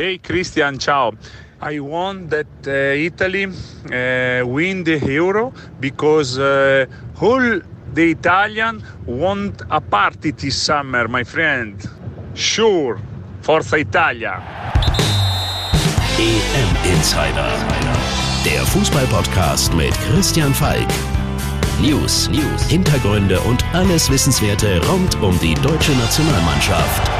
Hey Christian, ciao. I want that uh, Italy uh, win the Euro because uh, all the Italian want a party this summer, my friend. Sure, Forza Italia. EM Insider, der Fußballpodcast mit Christian Falk. News, News, Hintergründe und alles Wissenswerte rund um die deutsche Nationalmannschaft.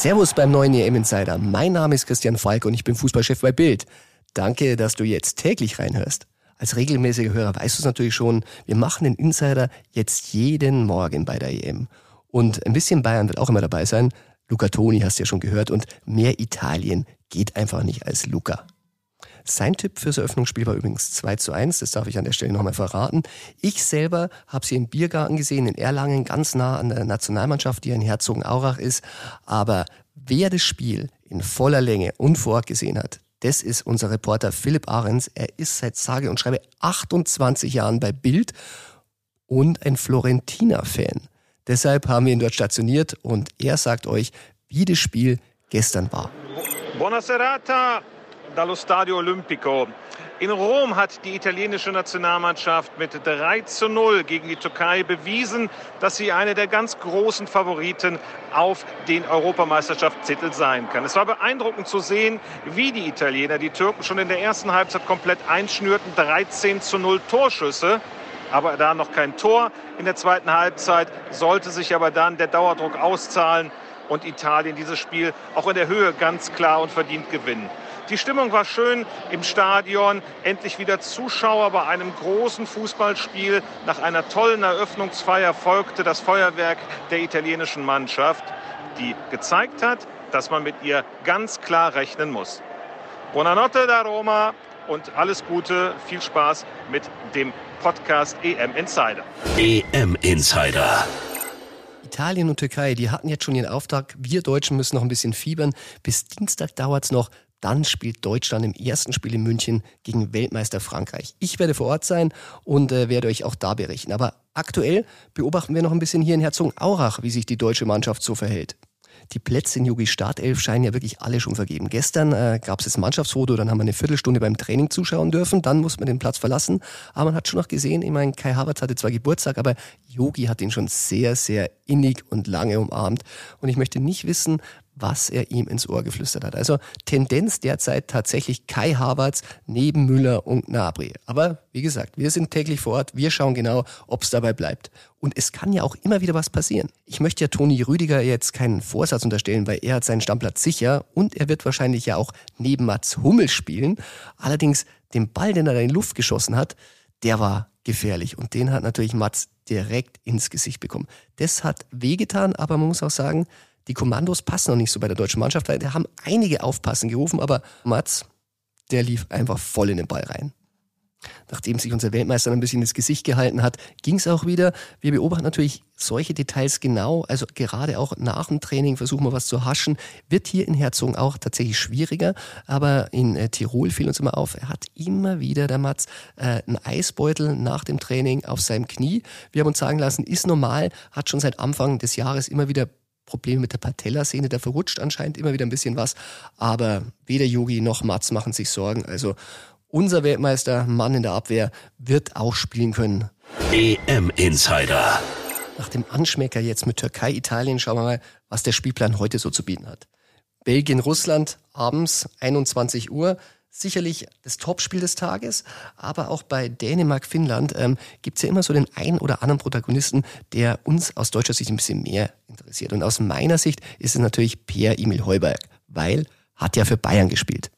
Servus beim neuen EM Insider. Mein Name ist Christian Falk und ich bin Fußballchef bei Bild. Danke, dass du jetzt täglich reinhörst. Als regelmäßiger Hörer weißt du es natürlich schon, wir machen den Insider jetzt jeden Morgen bei der EM. Und ein bisschen Bayern wird auch immer dabei sein. Luca Toni hast du ja schon gehört und mehr Italien geht einfach nicht als Luca. Sein Tipp fürs Eröffnungsspiel war übrigens 2 zu 1, das darf ich an der Stelle nochmal verraten. Ich selber habe sie im Biergarten gesehen, in Erlangen, ganz nah an der Nationalmannschaft, die in Herzogenaurach ist. Aber wer das Spiel in voller Länge und vor Ort gesehen hat, das ist unser Reporter Philipp Ahrens. Er ist seit sage und schreibe 28 Jahren bei Bild und ein Florentiner-Fan. Deshalb haben wir ihn dort stationiert und er sagt euch, wie das Spiel gestern war. Buonasera dallo Stadio Olimpico. In Rom hat die italienische Nationalmannschaft mit 3 zu 0 gegen die Türkei bewiesen, dass sie eine der ganz großen Favoriten auf den Europameisterschaftstitel sein kann. Es war beeindruckend zu sehen, wie die Italiener die Türken schon in der ersten Halbzeit komplett einschnürten. 13 zu 0 Torschüsse aber da noch kein Tor. In der zweiten Halbzeit sollte sich aber dann der Dauerdruck auszahlen und Italien dieses Spiel auch in der Höhe ganz klar und verdient gewinnen. Die Stimmung war schön im Stadion. Endlich wieder Zuschauer bei einem großen Fußballspiel. Nach einer tollen Eröffnungsfeier folgte das Feuerwerk der italienischen Mannschaft, die gezeigt hat, dass man mit ihr ganz klar rechnen muss. Buonanotte da Roma und alles Gute, viel Spaß mit dem Podcast EM Insider. EM Insider. Italien und Türkei, die hatten jetzt schon ihren Auftrag. Wir Deutschen müssen noch ein bisschen fiebern. Bis Dienstag dauert es noch. Dann spielt Deutschland im ersten Spiel in München gegen Weltmeister Frankreich. Ich werde vor Ort sein und äh, werde euch auch da berichten. Aber aktuell beobachten wir noch ein bisschen hier in Herzogenaurach, wie sich die deutsche Mannschaft so verhält. Die Plätze in Yogi Startelf scheinen ja wirklich alle schon vergeben. Gestern äh, gab es das Mannschaftsfoto, dann haben wir eine Viertelstunde beim Training zuschauen dürfen, dann muss man den Platz verlassen. Aber man hat schon noch gesehen, ich meine, Kai Havertz hatte zwar Geburtstag, aber Yogi hat ihn schon sehr, sehr innig und lange umarmt. Und ich möchte nicht wissen, was er ihm ins Ohr geflüstert hat. Also Tendenz derzeit tatsächlich Kai Havertz neben Müller und Gnabry. Aber wie gesagt, wir sind täglich vor Ort, wir schauen genau, ob es dabei bleibt. Und es kann ja auch immer wieder was passieren. Ich möchte ja Toni Rüdiger jetzt keinen Vorsatz unterstellen, weil er hat seinen Stammplatz sicher und er wird wahrscheinlich ja auch neben Mats Hummel spielen. Allerdings den Ball, den er in die Luft geschossen hat, der war gefährlich und den hat natürlich Mats direkt ins Gesicht bekommen. Das hat wehgetan, aber man muss auch sagen, die Kommandos passen noch nicht so bei der deutschen Mannschaft, da haben einige aufpassen gerufen, aber Mats, der lief einfach voll in den Ball rein. Nachdem sich unser Weltmeister ein bisschen ins Gesicht gehalten hat, ging es auch wieder. Wir beobachten natürlich solche Details genau. Also gerade auch nach dem Training versuchen wir was zu haschen. Wird hier in Herzogen auch tatsächlich schwieriger. Aber in äh, Tirol fiel uns immer auf, er hat immer wieder, der Mats, äh, einen Eisbeutel nach dem Training auf seinem Knie. Wir haben uns sagen lassen, ist normal, hat schon seit Anfang des Jahres immer wieder Probleme mit der Patellasehne, da verrutscht anscheinend immer wieder ein bisschen was. Aber weder Yogi noch Mats machen sich Sorgen. Also unser Weltmeister, Mann in der Abwehr, wird auch spielen können. EM Insider. Nach dem Anschmecker jetzt mit Türkei, Italien, schauen wir mal, was der Spielplan heute so zu bieten hat. Belgien, Russland, abends 21 Uhr sicherlich das Topspiel des Tages, aber auch bei Dänemark, Finnland ähm, gibt es ja immer so den einen oder anderen Protagonisten, der uns aus deutscher Sicht ein bisschen mehr interessiert. Und aus meiner Sicht ist es natürlich Pierre-Emil Heuberg, weil hat ja für Bayern gespielt.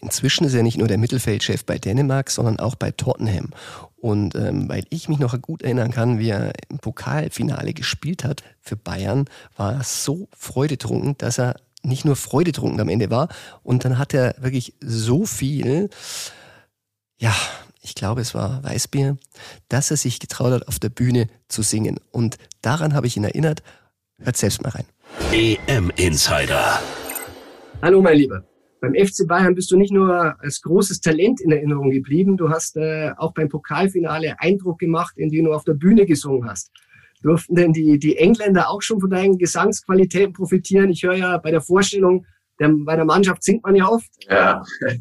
Inzwischen ist er nicht nur der Mittelfeldchef bei Dänemark, sondern auch bei Tottenham. Und ähm, weil ich mich noch gut erinnern kann, wie er im Pokalfinale gespielt hat für Bayern, war er so freudetrunken, dass er nicht nur freudetrunken am Ende war. Und dann hat er wirklich so viel, ja, ich glaube, es war Weißbier, dass er sich getraut hat, auf der Bühne zu singen. Und daran habe ich ihn erinnert. Hört selbst mal rein. EM Insider. Hallo, mein Lieber. Beim FC Bayern bist du nicht nur als großes Talent in Erinnerung geblieben, du hast äh, auch beim Pokalfinale Eindruck gemacht, indem du auf der Bühne gesungen hast. Durften denn die, die Engländer auch schon von deinen Gesangsqualitäten profitieren? Ich höre ja bei der Vorstellung, der, bei der Mannschaft singt man ja oft. Ja,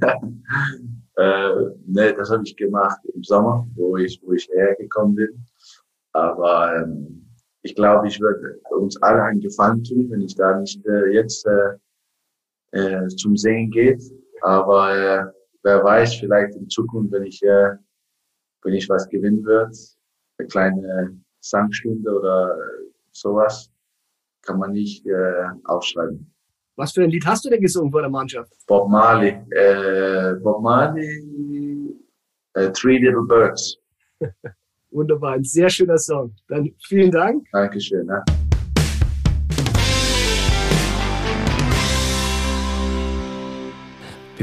äh, nee, das habe ich gemacht im Sommer, wo ich, wo ich hergekommen bin. Aber ähm, ich glaube, ich würde uns alle einen Gefallen tun, wenn ich da nicht äh, jetzt äh, äh, zum Singen geht. Aber äh, wer weiß, vielleicht in Zukunft, wenn ich, äh, wenn ich was gewinnen wird, eine kleine Sangstunde oder sowas, kann man nicht äh, aufschreiben. Was für ein Lied hast du denn gesungen vor der Mannschaft? Bob Marley. Äh, Bob Marley, äh, Three Little Birds. Wunderbar, ein sehr schöner Song. Dann vielen Dank. Dankeschön. Ne?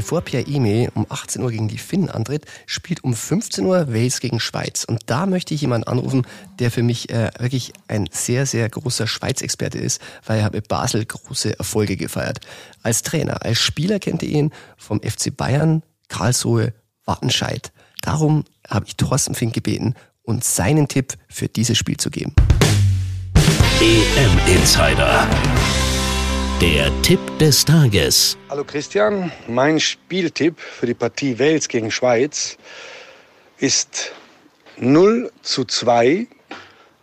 Bevor Pierre Ime um 18 Uhr gegen die Finnen antritt, spielt um 15 Uhr Wales gegen Schweiz. Und da möchte ich jemanden anrufen, der für mich äh, wirklich ein sehr, sehr großer Schweiz-Experte ist, weil er hat mit Basel große Erfolge gefeiert. Als Trainer, als Spieler kennt ihr ihn vom FC Bayern, Karlsruhe, Wattenscheid. Darum habe ich Thorsten Fink gebeten, uns seinen Tipp für dieses Spiel zu geben. EM Insider. Der Tipp des Tages. Hallo Christian, mein Spieltipp für die Partie Wales gegen Schweiz ist 0 zu 2.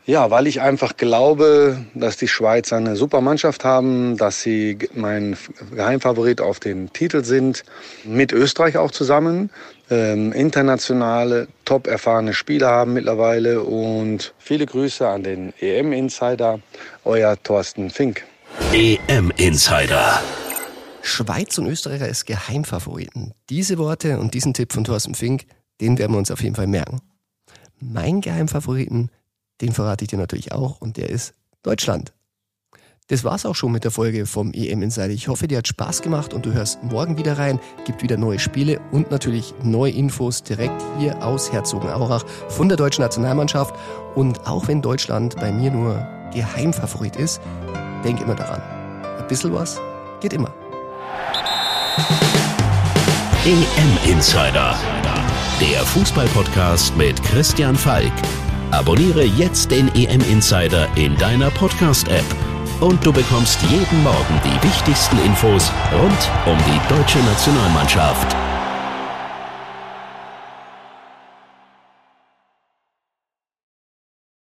Ja, weil ich einfach glaube, dass die Schweiz eine super Mannschaft haben, dass sie mein Geheimfavorit auf den Titel sind, mit Österreich auch zusammen. Ähm, internationale, top erfahrene Spieler haben mittlerweile und viele Grüße an den EM-Insider, euer Thorsten Fink. EM Insider. Schweiz und Österreich als Geheimfavoriten. Diese Worte und diesen Tipp von Thorsten Fink, den werden wir uns auf jeden Fall merken. Mein Geheimfavoriten, den verrate ich dir natürlich auch und der ist Deutschland. Das war's auch schon mit der Folge vom EM Insider. Ich hoffe, dir hat Spaß gemacht und du hörst morgen wieder rein. Gibt wieder neue Spiele und natürlich neue Infos direkt hier aus Herzogenaurach von der deutschen Nationalmannschaft. Und auch wenn Deutschland bei mir nur Geheimfavorit ist, denk immer daran. Ein bisschen was geht immer. EM Insider. Der Fußballpodcast mit Christian Falk. Abonniere jetzt den EM Insider in deiner Podcast-App und du bekommst jeden Morgen die wichtigsten Infos rund um die deutsche Nationalmannschaft.